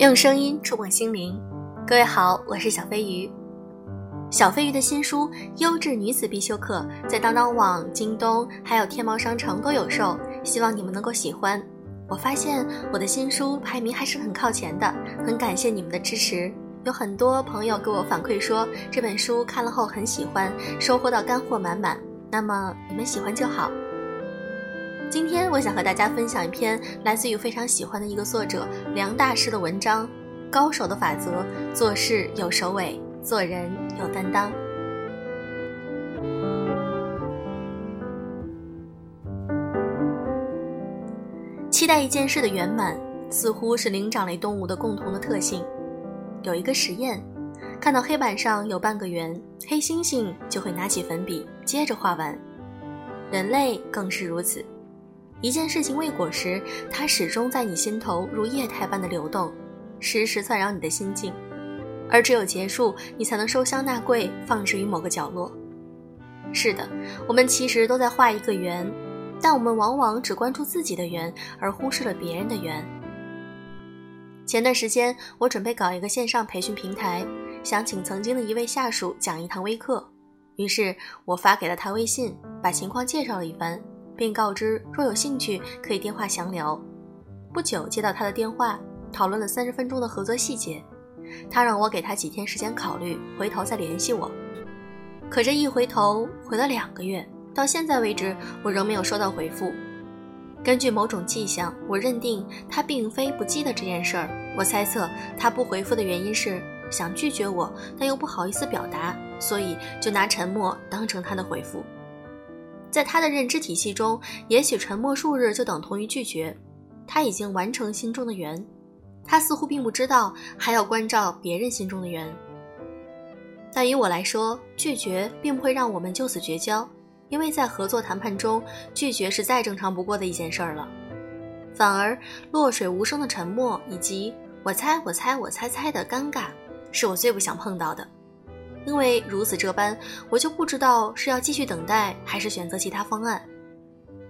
用声音触碰心灵，各位好，我是小飞鱼。小飞鱼的新书《优质女子必修课》在当当网、京东还有天猫商城都有售，希望你们能够喜欢。我发现我的新书排名还是很靠前的，很感谢你们的支持。有很多朋友给我反馈说这本书看了后很喜欢，收获到干货满满。那么你们喜欢就好。今天我想和大家分享一篇来自于非常喜欢的一个作者梁大师的文章，《高手的法则：做事有首尾，做人有担当》。期待一件事的圆满，似乎是灵长类动物的共同的特性。有一个实验，看到黑板上有半个圆，黑猩猩就会拿起粉笔接着画完，人类更是如此。一件事情未果时，它始终在你心头如液态般的流动，时时窜扰你的心境；而只有结束，你才能收箱纳柜，放置于某个角落。是的，我们其实都在画一个圆，但我们往往只关注自己的圆，而忽视了别人的圆。前段时间，我准备搞一个线上培训平台，想请曾经的一位下属讲一堂微课，于是我发给了他微信，把情况介绍了一番。并告知若有兴趣可以电话详聊。不久接到他的电话，讨论了三十分钟的合作细节。他让我给他几天时间考虑，回头再联系我。可这一回头，回了两个月，到现在为止，我仍没有收到回复。根据某种迹象，我认定他并非不记得这件事儿。我猜测他不回复的原因是想拒绝我，但又不好意思表达，所以就拿沉默当成他的回复。在他的认知体系中，也许沉默数日就等同于拒绝。他已经完成心中的缘，他似乎并不知道还要关照别人心中的缘。但于我来说，拒绝并不会让我们就此绝交，因为在合作谈判中，拒绝是再正常不过的一件事儿了。反而，落水无声的沉默以及我猜我猜我猜猜的尴尬，是我最不想碰到的。因为如此这般，我就不知道是要继续等待，还是选择其他方案。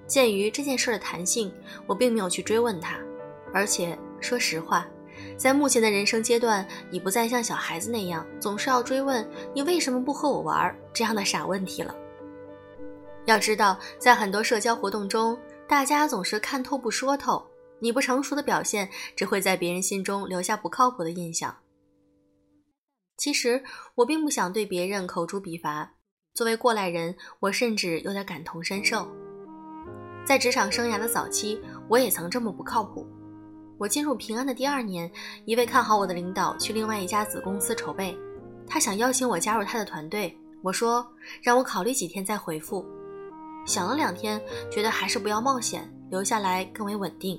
鉴于这件事的弹性，我并没有去追问他。而且说实话，在目前的人生阶段，已不再像小孩子那样总是要追问你为什么不和我玩这样的傻问题了。要知道，在很多社交活动中，大家总是看透不说透，你不成熟的表现只会在别人心中留下不靠谱的印象。其实我并不想对别人口诛笔伐。作为过来人，我甚至有点感同身受。在职场生涯的早期，我也曾这么不靠谱。我进入平安的第二年，一位看好我的领导去另外一家子公司筹备，他想邀请我加入他的团队。我说让我考虑几天再回复。想了两天，觉得还是不要冒险，留下来更为稳定。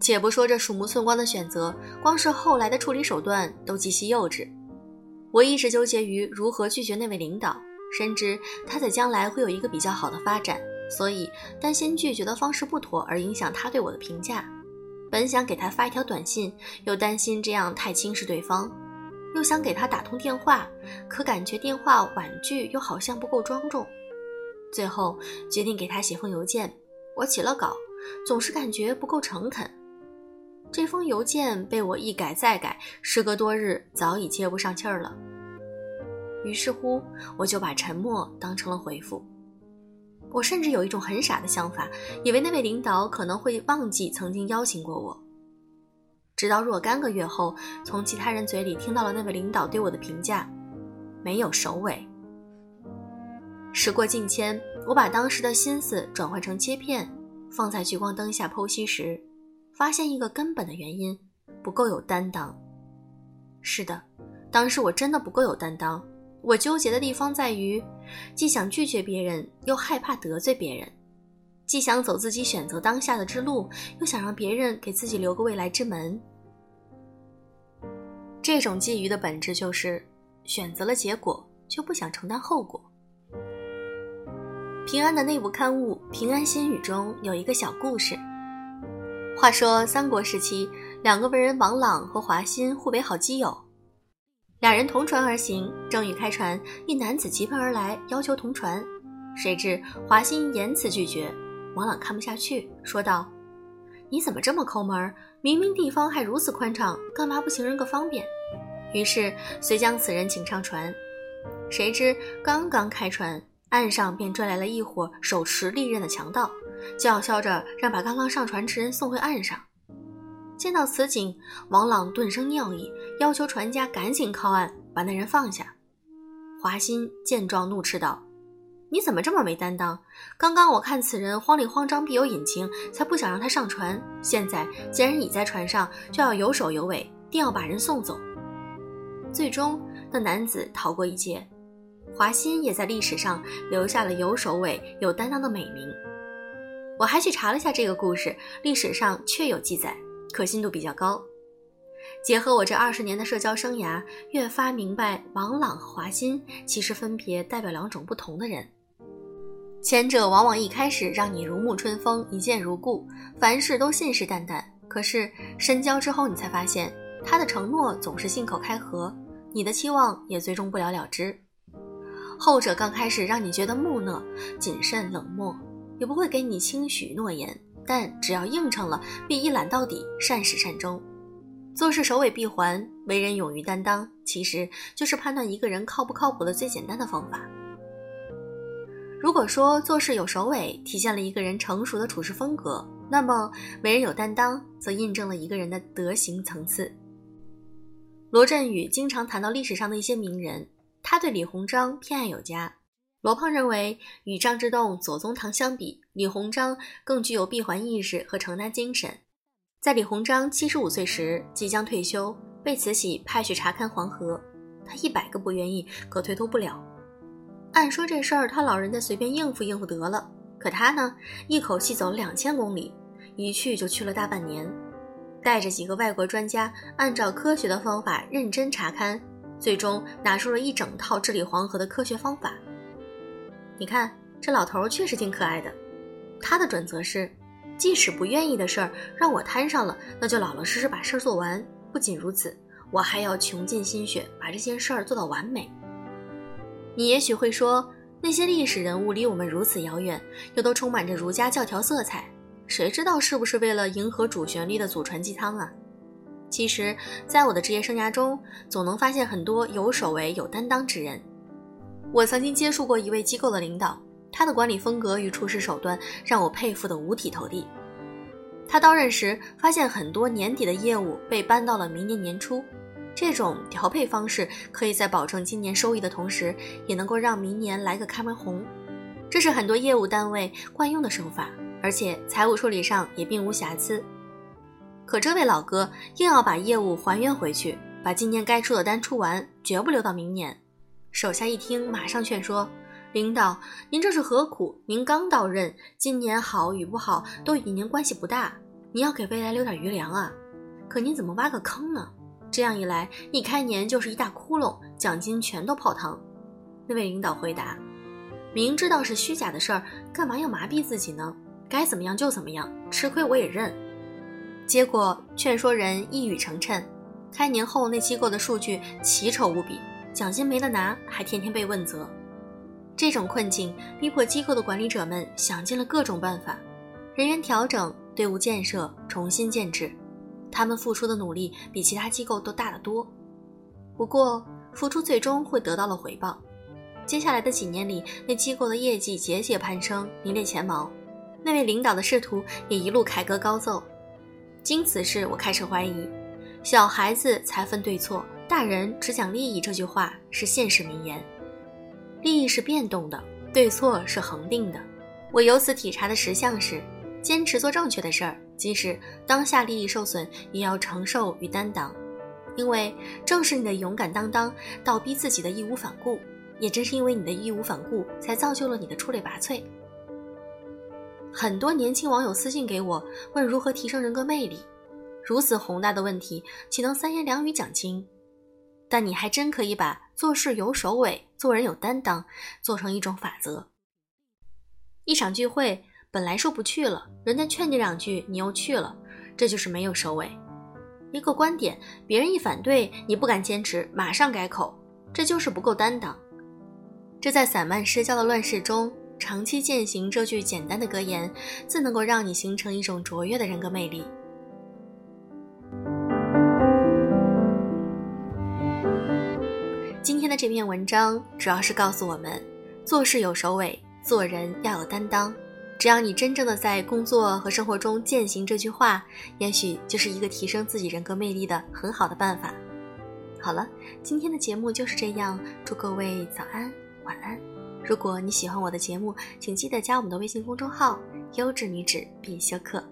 且不说这鼠目寸光的选择，光是后来的处理手段都极其幼稚。我一直纠结于如何拒绝那位领导，深知他在将来会有一个比较好的发展，所以担心拒绝的方式不妥而影响他对我的评价。本想给他发一条短信，又担心这样太轻视对方，又想给他打通电话，可感觉电话婉拒又好像不够庄重。最后决定给他写封邮件，我起了稿，总是感觉不够诚恳。这封邮件被我一改再改，时隔多日，早已接不上气儿了。于是乎，我就把沉默当成了回复。我甚至有一种很傻的想法，以为那位领导可能会忘记曾经邀请过我。直到若干个月后，从其他人嘴里听到了那位领导对我的评价：没有首尾。时过境迁，我把当时的心思转换成切片，放在聚光灯下剖析时。发现一个根本的原因，不够有担当。是的，当时我真的不够有担当。我纠结的地方在于，既想拒绝别人，又害怕得罪别人；既想走自己选择当下的之路，又想让别人给自己留个未来之门。这种觊觎的本质就是，选择了结果，就不想承担后果。平安的内部刊物《平安心语》中有一个小故事。话说三国时期，两个文人王朗和华歆互为好基友，俩人同船而行，正欲开船，一男子急奔而来，要求同船。谁知华歆严词拒绝，王朗看不下去，说道：“你怎么这么抠门？明明地方还如此宽敞，干嘛不行人个方便？”于是遂将此人请上船。谁知刚刚开船，岸上便追来了一伙手持利刃的强盗，叫嚣着让把刚刚上船之人送回岸上。见到此景，王朗顿生尿意，要求船家赶紧靠岸，把那人放下。华歆见状，怒斥道：“你怎么这么没担当？刚刚我看此人慌里慌张，必有隐情，才不想让他上船。现在既然已在船上，就要有首有尾，定要把人送走。”最终，那男子逃过一劫。华歆也在历史上留下了有首尾、有担当的美名。我还去查了下这个故事，历史上确有记载，可信度比较高。结合我这二十年的社交生涯，越发明白王朗和华歆其实分别代表两种不同的人。前者往往一开始让你如沐春风，一见如故，凡事都信誓旦旦；可是深交之后，你才发现他的承诺总是信口开河，你的期望也最终不了了之。后者刚开始让你觉得木讷、谨慎、冷漠，也不会给你轻许诺言，但只要应承了，必一揽到底，善始善终。做事首尾闭环，为人勇于担当，其实就是判断一个人靠不靠谱的最简单的方法。如果说做事有首尾，体现了一个人成熟的处事风格，那么为人有担当，则印证了一个人的德行层次。罗振宇经常谈到历史上的一些名人。他对李鸿章偏爱有加。罗胖认为，与张之洞、左宗棠相比，李鸿章更具有闭环意识和承担精神。在李鸿章七十五岁时即将退休，被慈禧派去查勘黄河，他一百个不愿意，可推脱不了。按说这事儿他老人家随便应付应付得了，可他呢，一口气走了两千公里，一去就去了大半年，带着几个外国专家，按照科学的方法认真查勘。最终拿出了一整套治理黄河的科学方法。你看，这老头确实挺可爱的。他的准则是，即使不愿意的事儿让我摊上了，那就老老实实把事儿做完。不仅如此，我还要穷尽心血把这件事儿做到完美。你也许会说，那些历史人物离我们如此遥远，又都充满着儒家教条色彩，谁知道是不是为了迎合主旋律的祖传鸡汤啊？其实，在我的职业生涯中，总能发现很多有守为、有担当之人。我曾经接触过一位机构的领导，他的管理风格与处事手段让我佩服得五体投地。他到任时，发现很多年底的业务被搬到了明年年初，这种调配方式可以在保证今年收益的同时，也能够让明年来个开门红。这是很多业务单位惯用的手法，而且财务处理上也并无瑕疵。可这位老哥硬要把业务还原回去，把今年该出的单出完，绝不留到明年。手下一听，马上劝说：“领导，您这是何苦？您刚到任，今年好与不好都与您关系不大，您要给未来留点余粮啊！可您怎么挖个坑呢？这样一来，一开年就是一大窟窿，奖金全都泡汤。”那位领导回答：“明知道是虚假的事儿，干嘛要麻痹自己呢？该怎么样就怎么样，吃亏我也认。”结果劝说人一语成谶，开年后那机构的数据奇丑无比，奖金没得拿，还天天被问责。这种困境逼迫机构的管理者们想尽了各种办法，人员调整、队伍建设、重新建制，他们付出的努力比其他机构都大得多。不过，付出最终会得到了回报。接下来的几年里，那机构的业绩节节攀升，名列前茅。那位领导的仕途也一路凯歌高奏。经此事，我开始怀疑：“小孩子才分对错，大人只讲利益。”这句话是现实名言。利益是变动的，对错是恒定的。我由此体察的实相是：坚持做正确的事儿，即使当下利益受损，也要承受与担当。因为正是你的勇敢担当，倒逼自己的义无反顾；也正是因为你的义无反顾，才造就了你的出类拔萃。很多年轻网友私信给我，问如何提升人格魅力。如此宏大的问题，岂能三言两语讲清？但你还真可以把做事有首尾、做人有担当做成一种法则。一场聚会本来说不去了，人家劝你两句，你又去了，这就是没有首尾。一个观点，别人一反对，你不敢坚持，马上改口，这就是不够担当。这在散漫失焦的乱世中。长期践行这句简单的格言，自能够让你形成一种卓越的人格魅力。这篇文章主要是告诉我们，做事有首尾，做人要有担当。只要你真正的在工作和生活中践行这句话，也许就是一个提升自己人格魅力的很好的办法。好了，今天的节目就是这样，祝各位早安、晚安。如果你喜欢我的节目，请记得加我们的微信公众号“优质女子必修课”。